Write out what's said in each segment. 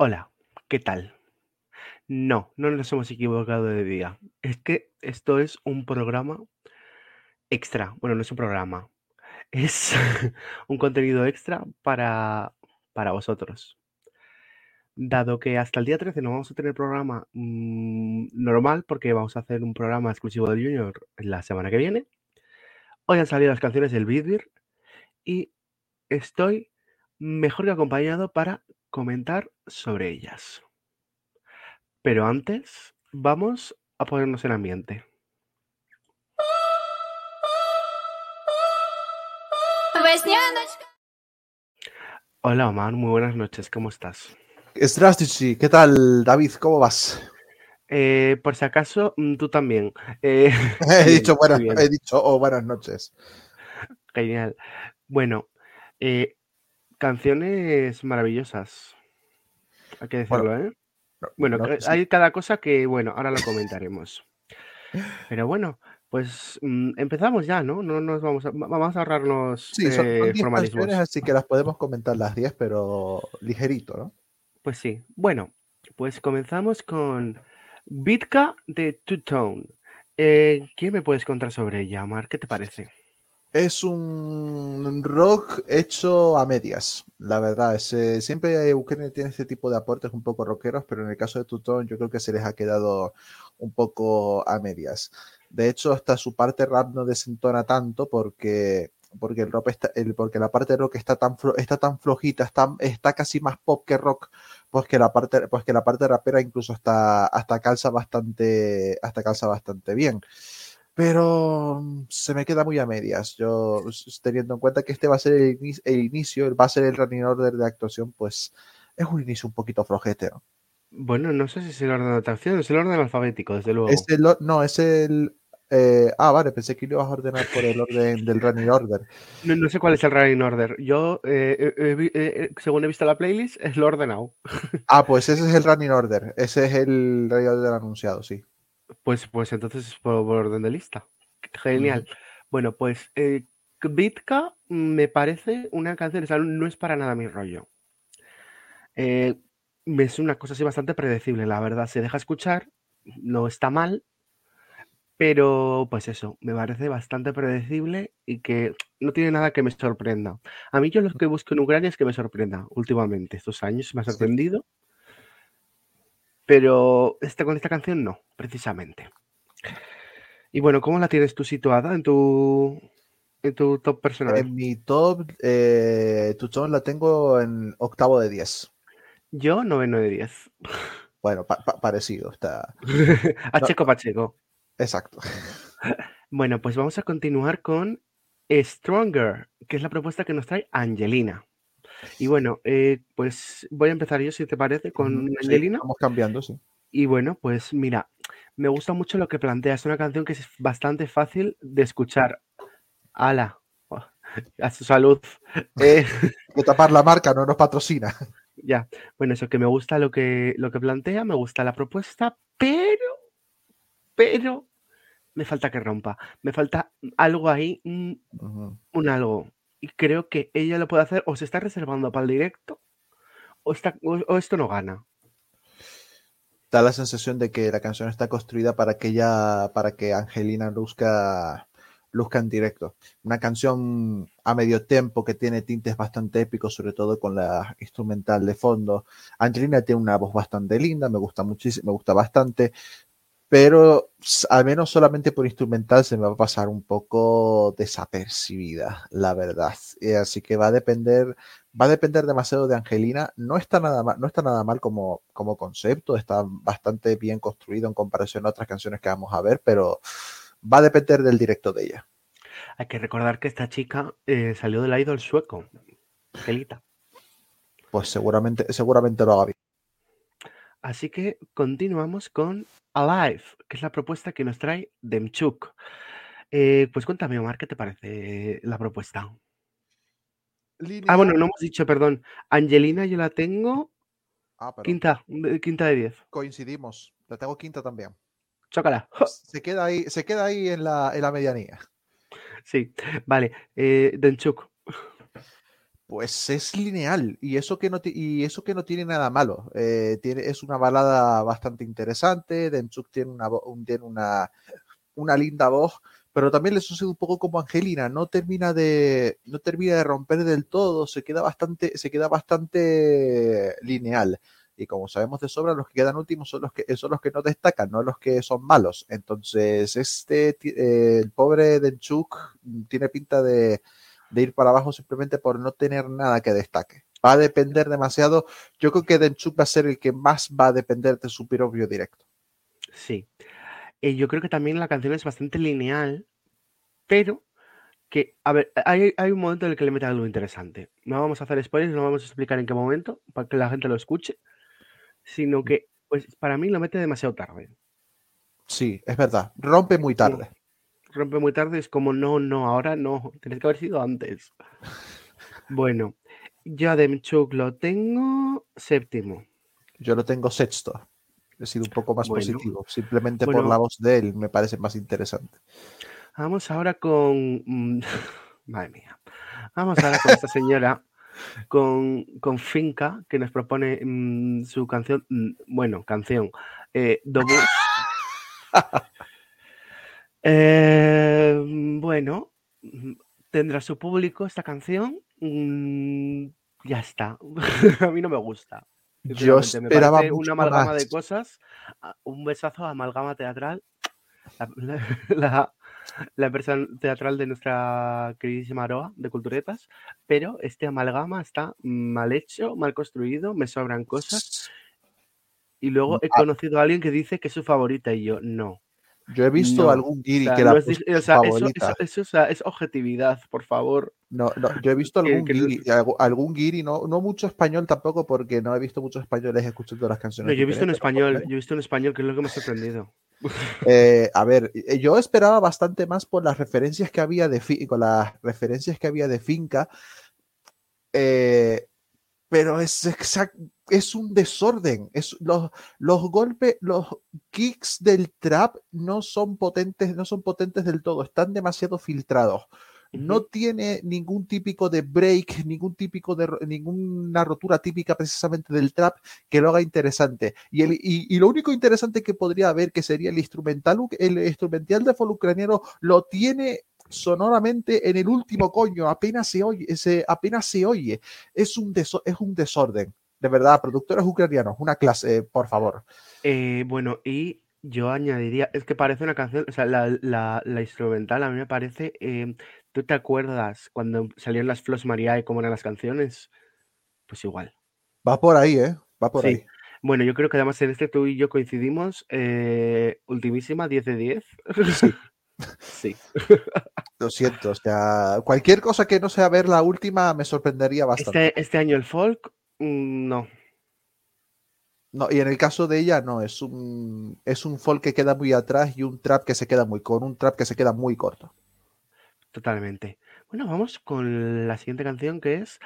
Hola, ¿qué tal? No, no nos hemos equivocado de día. Es que esto es un programa extra. Bueno, no es un programa. Es un contenido extra para, para vosotros. Dado que hasta el día 13 no vamos a tener programa mm, normal, porque vamos a hacer un programa exclusivo de Junior la semana que viene, hoy han salido las canciones del Beatbeer y estoy mejor que acompañado para comentar sobre ellas. Pero antes, vamos a ponernos en ambiente. Hola Omar, muy buenas noches, ¿cómo estás? Strategy, ¿qué tal David? ¿Cómo vas? Eh, por si acaso, mm, tú también. Eh, he, dicho buenas, he dicho buenas noches. Genial. Bueno, eh, canciones maravillosas. Hay que Bueno, decirlo, ¿eh? no, Bueno, no, que- sí. hay cada cosa que, bueno, ahora lo comentaremos. Pero bueno, pues mm, empezamos ya, ¿no? No nos vamos a, va- vamos a ahorrarnos Sí, son, eh, 10 formalismos. canciones, así que las podemos comentar las 10, pero ligerito, ¿no? Pues sí. Bueno, pues comenzamos con Bitka de Two Tone. Eh, ¿qué me puedes contar sobre ella, Omar? ¿Qué te parece? Es un rock hecho a medias, la verdad. Ese- siempre Eugenia tiene este tipo de aportes un poco rockeros, pero en el caso de Tutón yo creo que se les ha quedado un poco a medias. De hecho, hasta su parte rap no desentona tanto porque, porque, el rock está, el, porque la parte rock está tan, flo- está tan flojita, está, está casi más pop que rock, pues que la parte, pues que la parte rapera incluso hasta, hasta calza bastante, hasta calza bastante bien pero mm, se me queda muy a medias. Yo, teniendo en cuenta que este va a ser el, ini- el inicio, va a ser el running order de actuación, pues es un inicio un poquito flojete, ¿no? Bueno, no sé si es el orden de atracción, es el orden alfabético, desde luego. Es el, or- no, es el... eh, ah, vale, pensé que lo ibas a ordenar por el orden del running order. No, no sé cuál es el running order. Yo, eh, eh, eh, según he visto la playlist, es lo ordenado. Ah, pues ese es el running order. Ese es el running order anunciado, sí. Pues, pues entonces es por, por orden de lista. Genial. Bueno, pues eh, Bitka me parece una canción, o sea, no es para nada mi rollo. Eh, es una cosa así bastante predecible, la verdad. Se deja escuchar, no está mal, pero pues eso, me parece bastante predecible y que no tiene nada que me sorprenda. A mí yo lo que busco en Ucrania es que me sorprenda últimamente. Estos años me ha Sí. Pero esta, con esta canción no, precisamente. Y bueno, ¿cómo la tienes tú situada en tu, en tu top personal? En mi top, eh, Tutón la tengo en octavo de 10. Yo, noveno de 10. Bueno, pa- pa- parecido, está... A Checo Pacheco. exacto. Bueno, pues vamos a continuar con Stronger, que es la propuesta que nos trae Angelina. Y bueno, eh, pues voy a empezar yo, si te parece, con Sí, Angelina. vamos cambiando, sí. Y bueno, pues mira, me gusta mucho lo que plantea. Es una canción que es bastante fácil de escuchar. Ala, a su salud. Eh, De tapar la marca no nos patrocina. ya, bueno, eso que me gusta lo que, lo que plantea, me gusta la propuesta, pero, pero, me falta que rompa. Me falta algo ahí, un, Ujú. un algo. Y creo que ella lo puede hacer o se está reservando para el directo o, está, o, esto no gana. Da la sensación de que la canción está construida para que ella, para que Angelina luzca, luzca en directo. Una canción a medio tempo que tiene tintes bastante épicos, sobre todo con la instrumental de fondo. Angelina tiene una voz bastante linda, me gusta muchísimo, me gusta bastante, pero al menos solamente por instrumental se me va a pasar un poco desapercibida, la verdad. Eh, así que va a depender, va a depender demasiado de Angelina. No está nada mal, no está nada mal como, como concepto, está bastante bien construido en comparación a otras canciones que vamos a ver, pero va a depender del directo de ella. Hay que recordar que esta chica eh, salió del idol sueco, Angelita. Pues seguramente, seguramente lo haga bien. Así que continuamos con Alive, que es la propuesta que nos trae Demchuk. Eh, pues cuéntame, Omar, ¿qué te parece la propuesta? Ah, bueno, no hemos dicho, perdón. Angelina yo la tengo Ah, pero quinta, de- quinta de 10. coincidimos. La tengo quinta también. Chócala. Se queda ahí, se queda ahí en la, en la medianía. Sí, vale. Eh, Demchuk. Pues es lineal y eso que no, y eso que no tiene nada malo. Eh, es una balada bastante interesante, Demchuk tiene una, tiene una, una linda voz, pero también le sucede un poco como Angelina, no termina de, no termina de romper del todo, se queda bastante, se queda bastante lineal. Y como sabemos de sobra, los que quedan últimos son los que, son los que no destacan, no los que son malos. Entonces, este, eh, el pobre Demchuk tiene pinta de, de ir para abajo simplemente por no tener nada que destaque. Va a depender demasiado. Yo creo que Demchuk va a ser el que más va a depender de su propio directo. Sí. Y yo creo que también la canción es bastante lineal, pero que, a ver, hay, hay, un momento en el que le mete algo interesante. No vamos a hacer spoilers, no vamos a explicar en qué momento, para que la gente lo escuche, sino que, pues, para mí lo mete demasiado tarde. Sí, es verdad. Rompe muy tarde rompe muy tarde, es como, no, no, ahora no, tienes que haber sido antes. Bueno, yo a Demchuk lo tengo séptimo. Yo lo tengo sexto. He sido un poco más positivo. Simplemente por la voz de él me parece más interesante. Vamos ahora con. Mm, madre mía. Vamos ahora con esta señora, con, con Finca, que nos propone mm, su canción. Mm, bueno, canción. Eh, Eh, bueno, tendrá su público esta canción. Mm, ya está. a mí no me gusta. Yo esperaba una amalgama de cosas. Un besazo a amalgama teatral. La, la, empresa teatral de nuestra queridísima Aroa de Culturetas. Pero este amalgama está mal hecho, mal construido, me sobran cosas. Y luego he conocido a alguien que dice que es su favorita y yo no. Yo he visto algún guiri que la es, o sea, favorita. Eso, eso, es objetividad, por favor. No, no, yo he visto algún guiri, algún guiri, no, no mucho español tampoco, porque no he visto muchos españoles escuchando las canciones. No, yo he visto en español, yo he visto en español, que es lo que me ha sorprendido. Eh, a ver, eh, yo esperaba bastante más por las referencias que había de con las referencias que había de finca. Eh, pero es es un desorden. Es, los, los golpes, los kicks del trap no son potentes, no son potentes del todo, están demasiado filtrados. No tiene ningún típico de break, ningún típico de ninguna rotura típica precisamente del trap que lo haga interesante. Y, el, y, lo único interesante que podría haber, que sería el instrumental, el instrumental de folk ucraniano, lo tiene sonoramente en el último coño, apenas se oye, apenas se oye. Es un, es un desorden de verdad, productores ucranianos, una clase, por favor. Eh, bueno, y yo añadiría, es que parece una canción, o sea, la, instrumental a mí me parece, em, ¿tú te acuerdas cuando salieron las Flos María y cómo eran las canciones? Pues igual. Va por ahí, ¿eh? Va por ahí. Bueno, yo creo que además en este tú y yo coincidimos, eh, ultimísima, 10 de 10. Sí. sí. Lo siento, o sea, cualquier cosa que no sea ver la última me sorprendería bastante. Este, este año el folk Mm, no. No, y en el caso de ella, no, es un, es un folk que queda muy atrás y un trap que se queda muy con un trap que se queda muy corto. Totalmente. Bueno, vamos con la siguiente canción que es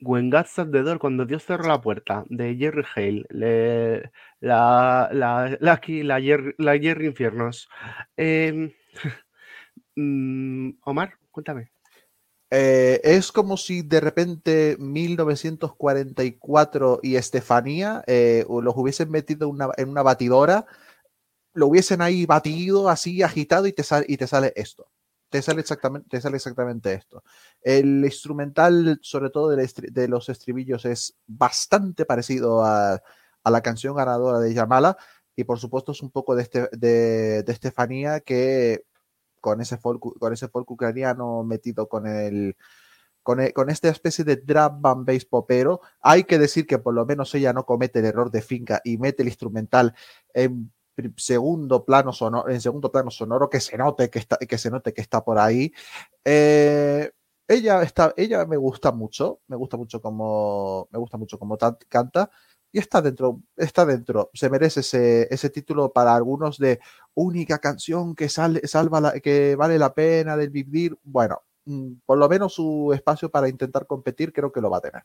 When God Shut the Door, cuando Dios cerró la puerta, de Jerry Hale, la, la, la, la, Jerry, la Jerry Infiernos. Em, mm, Omar, cuéntame. Eh, es como si de repente 1944 y Estefanía eh, los hubiesen metido en una batidora, lo hubiesen ahí batido, así agitado y te, sale, y te sale esto. Te sale, exactamente, te sale exactamente esto. El instrumental, sobre todo de, los estribillos, es bastante parecido a, la canción ganadora de Yamala. Y por supuesto es un poco de, este, de Estefanía que con ese folk, con ese folk ucraniano metido con el, con, e, esta especie de drum band bass popero. Hay que decir que por lo menos ella no comete el error de finca y mete el instrumental en segundo plano sonoro, en segundo plano sonoro que se note que está, que se note que está por ahí. Eh, ella está, ella me gusta mucho, me gusta mucho como, me gusta mucho como canta y está dentro, está dentro. Se merece ese, ese título para algunos de única canción que sale, salva la, que vale la pena del vivir. Bueno, mm, por lo menos su espacio para intentar competir creo que lo va a tener.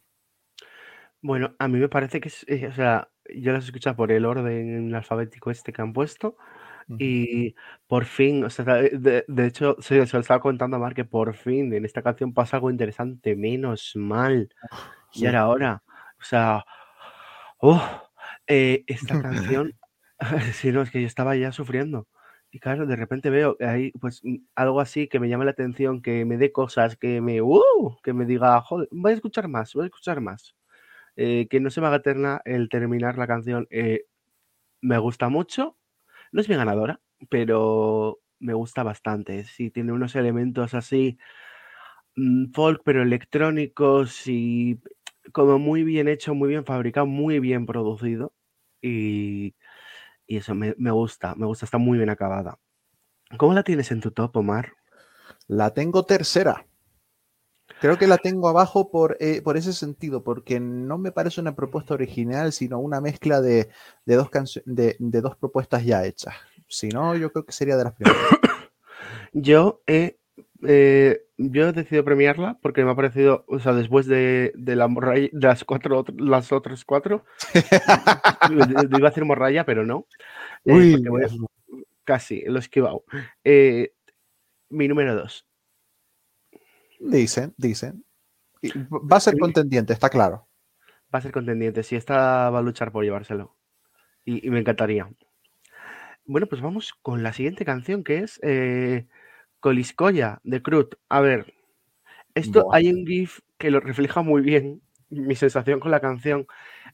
Bueno, a mí me parece que eh, o sea, yo las escuchado por el orden alfabético este que han puesto Y por fin, o sea, de, de hecho, se, se lo estaba contando a Mar que por fin en esta canción pasa algo interesante, menos mal. Sí. Ya era hora. O sea, ¡oh! Eh, esta canción, si no, es que yo estaba ya sufriendo. Y claro, de repente veo ahí, pues mm, algo así que me llame la atención, que me dé cosas, que me, ¡uh! que me diga, joder, voy a escuchar más, voy a escuchar más. Eh, que no se me haga eterna el terminar la canción. eh, me gusta mucho. No es mi ganadora, pero me gusta bastante. Sí, tiene unos elementos así, mm, folk, pero electrónicos y como muy bien hecho, muy bien fabricado, muy bien producido. Y, y eso me, me gusta, me gusta, está muy bien acabada. ¿Cómo la tienes en tu top, Omar? La tengo tercera. Creo que la tengo abajo por, eh, por ese sentido, porque no me parece una propuesta original, sino una mezcla de, de dos, de, de dos propuestas ya hechas. Si no, yo creo que sería de las primeras. Yo he, eh, yo he decidido premiarla porque me ha parecido, o sea, después de, de la morralla- de las cuatro, las otras cuatro, iba a decir morralla, pero no. eh, Uy, porque voy a- casi, lo he esquivado. Eh, mi número dos. dicen, dicen. Va a ser contendiente, está claro. Va a ser contendiente. Si esta va a luchar por llevárselo. Y, y me encantaría. Bueno, pues vamos con la siguiente canción que es Coliscoya de Crut. A ver, esto Buah. hay un GIF que lo refleja muy bien mi sensación con la canción.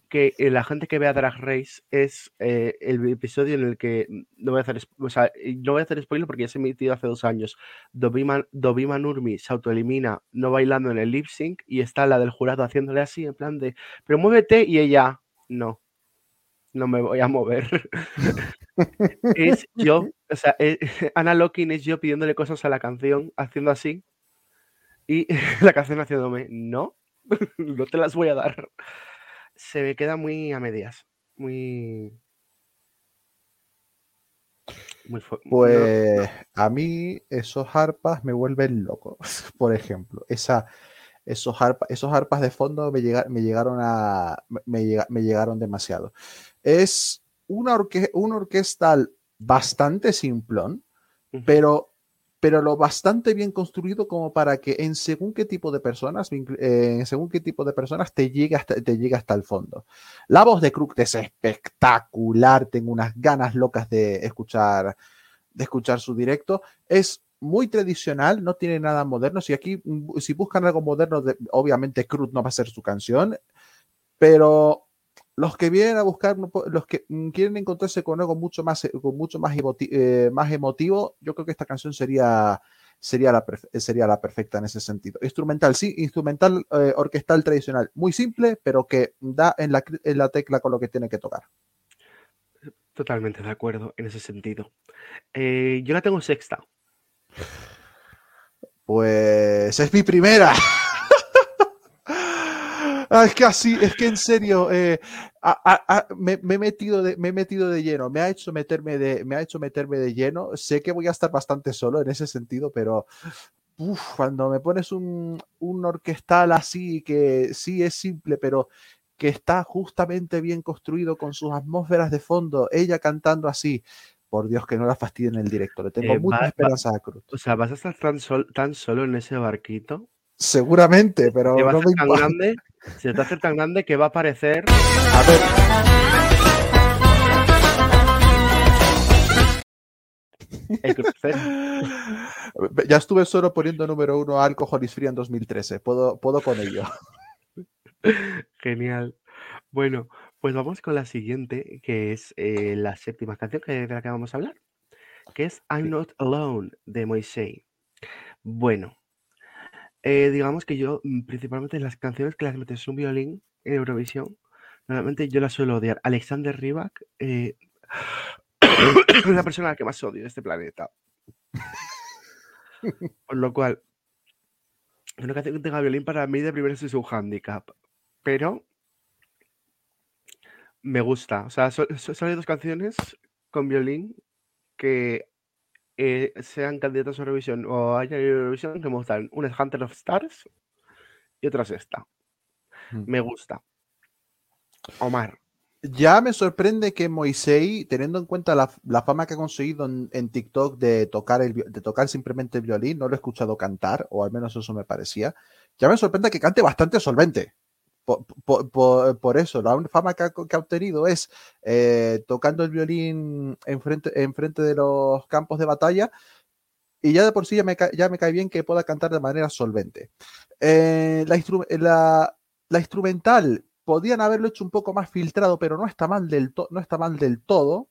Que eh, la gente que vea Drag Race es eh, el episodio en el que no voy a hacer, o sea, no voy a hacer spoiler porque ya se ha emitido hace dos años. Dovima, Dovima Nurmi se autoelimina no bailando en el lip sync y está la del jurado haciéndole así en plan de pero muévete y ella no no me voy a mover es yo o sea eh, Ana Locking es yo pidiéndole cosas a la canción haciendo así y la canción haciéndome no no te las voy a dar se me queda muy a medias muy muy no- Pues a mí esos arpas me vuelven loco. Por ejemplo, esa, esos, arpa- esos arpas de fondo me, llega- me llegaron a me, llega- me llegaron demasiado. Es una, orque- un orquestal bastante simplón, Ujú. pero, pero lo bastante bien construido como para que en según qué tipo de personas, eh, en según qué tipo de personas te llegue hasta, te llegue hasta el fondo. La voz de Crooked es espectacular, tengo unas ganas locas de escuchar, de escuchar su directo. Es muy tradicional, no tiene nada moderno. Si aquí, si buscan algo moderno, de- obviamente Cruz no va a ser su canción, pero los que vienen a buscar, los que mm, quieren encontrarse con algo mucho más, eh, con mucho más, emoti- eh, más emotivo, yo creo que esta canción sería, sería, la, sería la perfecta en ese sentido. Instrumental, sí, instrumental eh, orquestal tradicional, muy simple, pero que da en la, en la tecla con lo que tiene que tocar. totalmente de acuerdo en ese sentido Eh, yo la tengo sexta Pues es mi primera. Ah, es que así, es que en serio, eh, me, he metido de, me he metido de lleno, me ha hecho meterme de, me ha hecho meterme de lleno. Sé que voy a estar bastante solo en ese sentido, pero cuando me pones un, un orquestal así que sí es simple, pero que está justamente bien construido con sus atmósferas de fondo, ella cantando así, por Dios que no la fastidien en el directo. Le tengo Eh, mucha va- va- esperanza a Cruz. o sea vas a estar tan, sol- tan solo en ese barquito Seguramente, pero no me tan grande se te hacer tan grande que va a aparecer A ver, el ya estuve solo poniendo número uno a Alcohol is Free en 2013. Puedo, puedo con ello. Genial. Bueno, pues vamos con la siguiente, que es eh, la séptima canción que, de la que vamos a hablar, que es I'm Not Alone de Moisés. Bueno, eh, digamos que yo, mm, principalmente las canciones que las metes un violín en Eurovisión, normalmente yo las suelo odiar. Alexander Rybak eh, es la persona a la que más odio de este planeta. Por lo cual, una canción que tenga violín para mí de primero es un handicap. Pero me gusta. O sea, so- so- solo hay dos canciones con violín que eh, sean candidatos a Eurovisión o haya Eurovisión que me gustan. Una es Hunter of Stars y otra es esta. Mm. Me gusta. Omar. Ya me sorprende que Moisei, teniendo en cuenta la, la fama que ha conseguido en, en TikTok de tocar, el, de tocar simplemente el violín, no lo he escuchado cantar, o al menos eso me parecía, ya me sorprende que cante bastante solvente. Por, por- por- eso, la fama que ha, que ha obtenido es eh, tocando el violín enfrente, enfrente de los campos de batalla, y ya de por sí ya me, ya me cae bien que pueda cantar de manera solvente. Eh, la, instru- la, la instrumental podían haberlo hecho un poco más filtrado, pero no está mal del, to- no está mal del todo.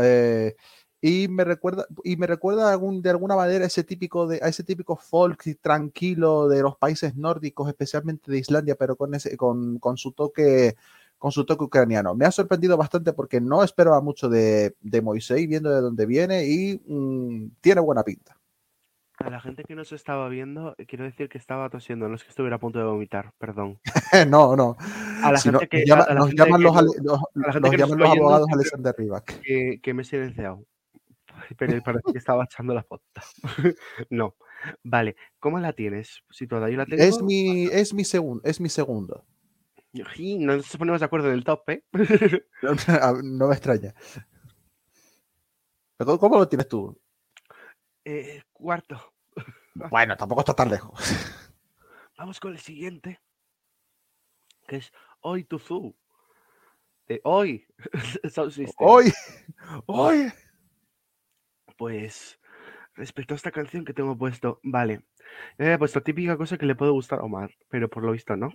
Eh, y me recuerda, y me recuerda algún, de alguna manera ese típico de, a ese típico folk tranquilo de los países nórdicos, especialmente de Islandia, pero con, ese, con, con su toque con su toque ucraniano. Me ha sorprendido bastante porque no esperaba mucho de, de Moisés, viendo de dónde viene, y mm, tiene buena pinta. A la gente que nos estaba viendo, eh, quiero decir que estaba tosiendo, no es que estuviera a punto de vomitar, perdón. no, no. A la Si no, gente que, nos llama- a- la nos gente llaman que los, no- los- que nos llaman los abogados Alexander Rybak. que, que me he silenciado. Pero parece que estaba echando la foto. no. Vale, ¿cómo la tienes? Situada, yo la tengo. Es mi, es mi segundo, es mi segundo. No nos ponemos de acuerdo en el top, ¿eh? no me extraña. Pero ¿Cómo lo tienes tú? Eh, Cuarto. Bueno, tampoco está tan lejos. Vamos con el siguiente. Que es Hoy Tuzu. De hoy. Hoy, hoy. Pues respecto a esta canción que tengo puesto, vale. Yo he puesto típica cosa que le puede gustar a Omar, pero por lo visto no.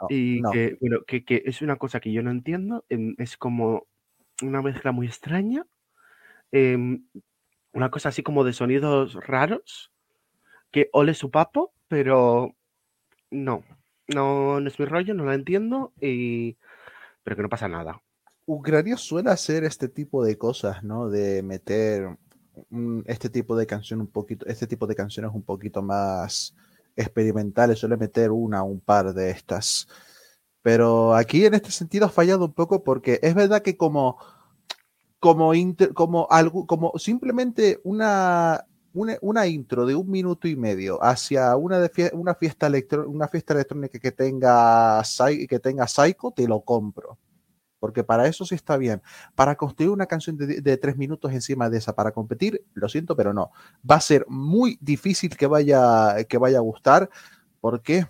No, Y no. que, bueno, que, que es una cosa que yo no entiendo. Es como una mezcla muy extraña. em, una cosa así como de sonidos raros. Que ole su papo, pero no. No, no es mi rollo, no la entiendo. Y... Pero que no pasa nada. Ucrania suele hacer este tipo de cosas, ¿no? De meter este tipo de canción un poquito, este tipo de canciones un poquito más experimentales, suele meter una o un par de estas. Pero aquí en este sentido ha fallado un poco porque es verdad que como como como algo como simplemente una una, una intro de un minuto y medio hacia una, una, fiesta, electro- una fiesta electrónica que tenga, que tenga Psycho, te lo compro. Porque para eso sí está bien. Para construir una canción de, de tres minutos encima de esa, para competir, lo siento, pero no. Va a ser muy difícil que vaya, que vaya a gustar, porque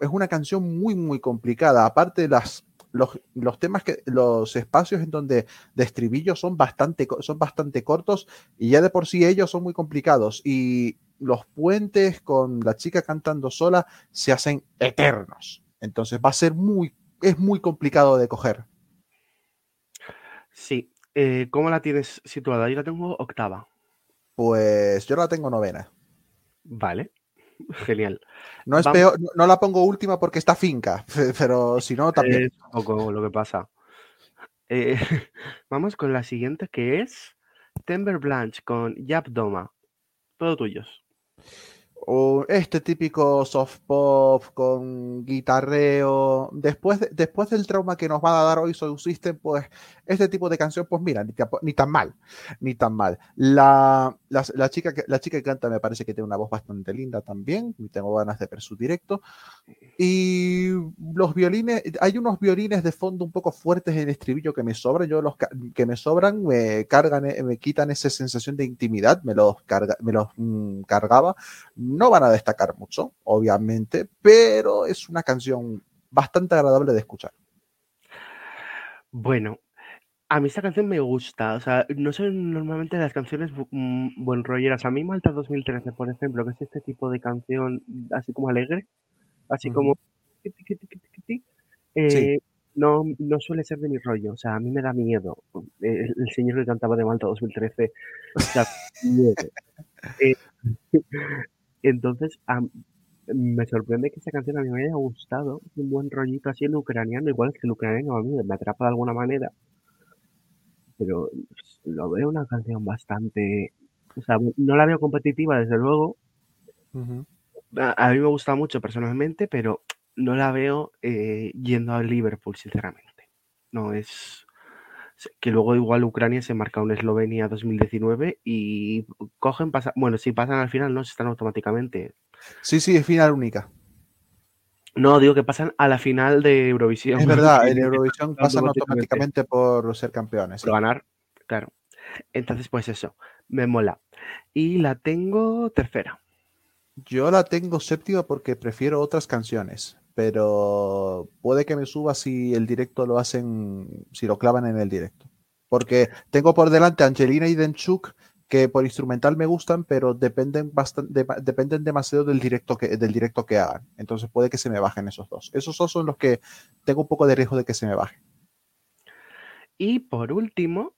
es una canción muy, muy complicada. Aparte, las, los, los temas que, los espacios en donde de estribillo son bastante, son bastante cortos y ya de por sí ellos son muy complicados. Y los puentes con la chica cantando sola se hacen eternos. Entonces va a ser muy, es muy complicado de coger. Sí. eh, ¿Cómo la tienes situada? Yo la tengo octava. Pues yo la tengo novena. Vale. Genial. No es Vamos. peor, no, no la pongo última porque está finca, pero si no, también. Es un poco lo que pasa. Eh, vamos con la siguiente que es Timber Blanche con Yap Doma. Todo tuyos. O este típico soft pop con guitarreo. Después, de- después del trauma que nos va a dar hoy Soul System, pues este tipo de canción, pues mira, ni tan mal, ni tan mal. La, la, la chica que, la chica que canta me parece que tiene una voz bastante linda también, y tengo ganas de ver su directo. Y los violines, hay unos violines de fondo un poco fuertes en el estribillo que me sobran, yo los que me sobran me cargan, eh, me quitan esa sensación de intimidad, me los, carga, me los mm, cargaba. No van a destacar mucho, obviamente, pero es una canción bastante agradable de escuchar. Bueno, a mí esta canción me gusta. O sea, no son normalmente las canciones mm, buen rolleras. A mí Malta 2013, por ejemplo, que es este tipo de canción así como alegre, así como... eh, no, no suele ser de mi rollo. O sea, a mí me da miedo. El, el señor que cantaba de Malta 2013 da miedo. Eh, entonces, me sorprende que esta canción a mí me haya gustado. Un buen rollito así en ucraniano, igual es que el ucraniano a mí me atrapa de alguna manera. Pero lo veo una canción bastante. O sea, no la veo competitiva, desde luego. A, a mí me gusta mucho personalmente, pero no la veo eh, yendo a Liverpool, sinceramente. No es. Que luego igual Ucrania se marca un Eslovenia 2019 y cogen, pasa, bueno, si pasan al final, no, se están automáticamente. Sí, sí, es final única. No, digo que pasan a la final de Eurovisión. Es verdad, en Eurovisión pasan automáticamente por ser campeones. Por ganar, claro. Entonces, pues eso, me mola. Y la tengo tercera. Yo la tengo séptima porque prefiero otras canciones, pero puede que me suba si el directo lo hacen, si lo clavan en el directo. Porque tengo por delante Angelina y Denchuk, que por instrumental me gustan, pero dependen, bastante, dependen demasiado del directo, que, del directo que hagan. Entonces puede que se me bajen esos dos. Esos dos son los que tengo un poco de riesgo de que se me bajen. Y por último,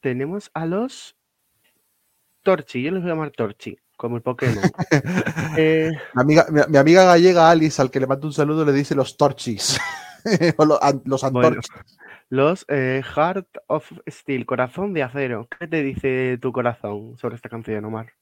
tenemos a los Torchi. Yo les voy a llamar Torchi, como el Pokémon. Eh, mi, amiga, mi, amiga gallega Alice, al que le mando un saludo, le dice los Torchis. o los, los antorchis. Los eh, Heart of Steel, Corazón de Acero. ¿Qué te dice tu corazón sobre esta canción, Omar?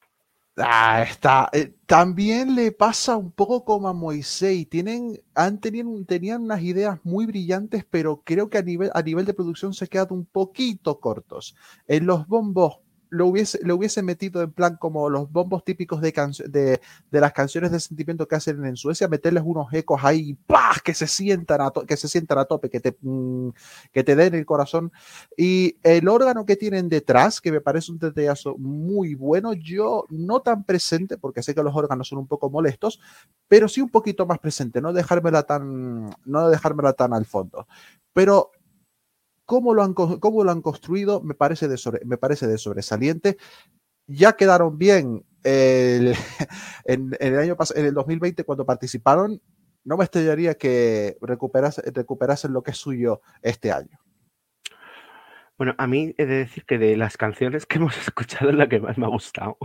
Ah, está. Eh, también le pasa un poco como a Moisés. Tienen, han tenido, tenían unas ideas muy brillantes, pero creo que a nivel, a nivel de producción se han quedado un poquito cortos. En los bombos lo hubiese, lo hubiese metido en plan como los bombos típicos de, de, de, las canciones de sentimiento que hacen en Suecia, meterles unos ecos ahí, ¡pah! que se sientan a, que se sientan a tope, que te, mm, que te den el corazón. Y el órgano que tienen detrás, que me parece un detallazo muy bueno, yo no tan presente, porque sé que los órganos son un poco molestos, pero sí un poquito más presente, no dejármela tan, no dejármela tan al fondo. Pero cómo lo han, cómo lo han construido me parece, de me parece de sobresaliente. Ya quedaron bien el, en, el año en el 2020 cuando participaron. No me extrañaría que recuperasen lo que es suyo este año. Bueno, a mí he de decir que de las canciones que hemos escuchado es la que más me ha gustado.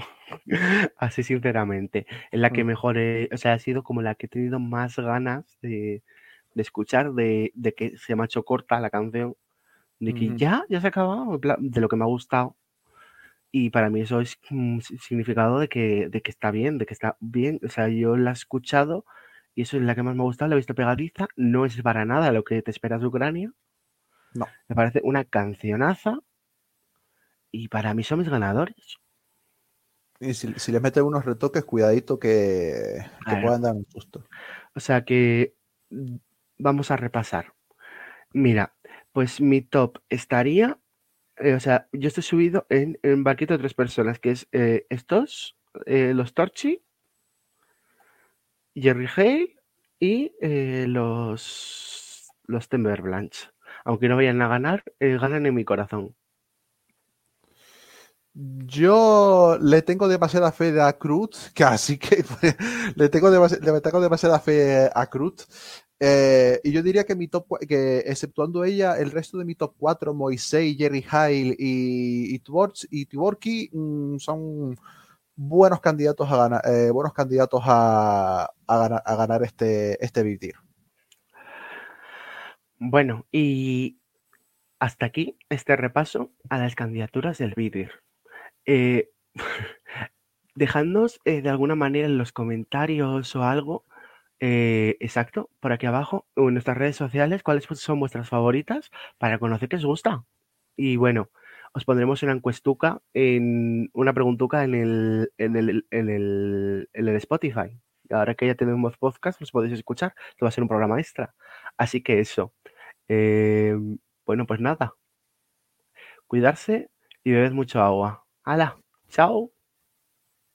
Así sinceramente. Es la que mm. mejor, o sea, ha sido como la que he tenido más ganas de, escuchar, de, de, que se me ha hecho corta la canción de que ya, ya se ha acabado, de lo que me ha gustado. Y para mí eso es un significado de que, de que está bien, de que está bien. O sea, yo la he escuchado y eso es la que más me ha gustado, la he visto pegadiza. No es para nada lo que te esperas de Ucrania. No. Me parece una cancionaza y para mí son mis ganadores. Y si, si les meten unos retoques, cuidadito que, que puedan dar un susto. O sea que mm, vamos a repasar. Mira, pues mi top estaría, eh, o sea, yo estoy subido en, un barquito de tres personas, que es eh, estos, eh, los Torchi, Jerry Hale y los, los Timber Blanche. Aunque no vayan a ganar, ganan en mi corazón. Yo le tengo demasiada fe a Cruz, así que le tengo, le tengo demasiada fe a Cruz. Eh, y yo diría que mi top, que exceptuando ella, el resto de mi top 4, Moisés, Jerry Hale y, y, mm, son buenos candidatos a ganar, eh, buenos candidatos a, ganar, este, este Big Bueno, y hasta aquí este repaso a las candidaturas del Big eh, dejadnos de alguna manera en los comentarios o algo eh, exacto, por aquí abajo, en nuestras redes sociales, cuáles son vuestras favoritas para conocer qué os gusta. Y bueno, os pondremos una encuestuca, en, una preguntuca en el, en el, en el, en el Spotify. Ahora que ya tenemos podcast, los podéis escuchar, que va a ser un programa extra. Así que eso. Eh, bueno, pues nada. Cuidarse y bebed mucho agua. ¡Hala! ¡Chao!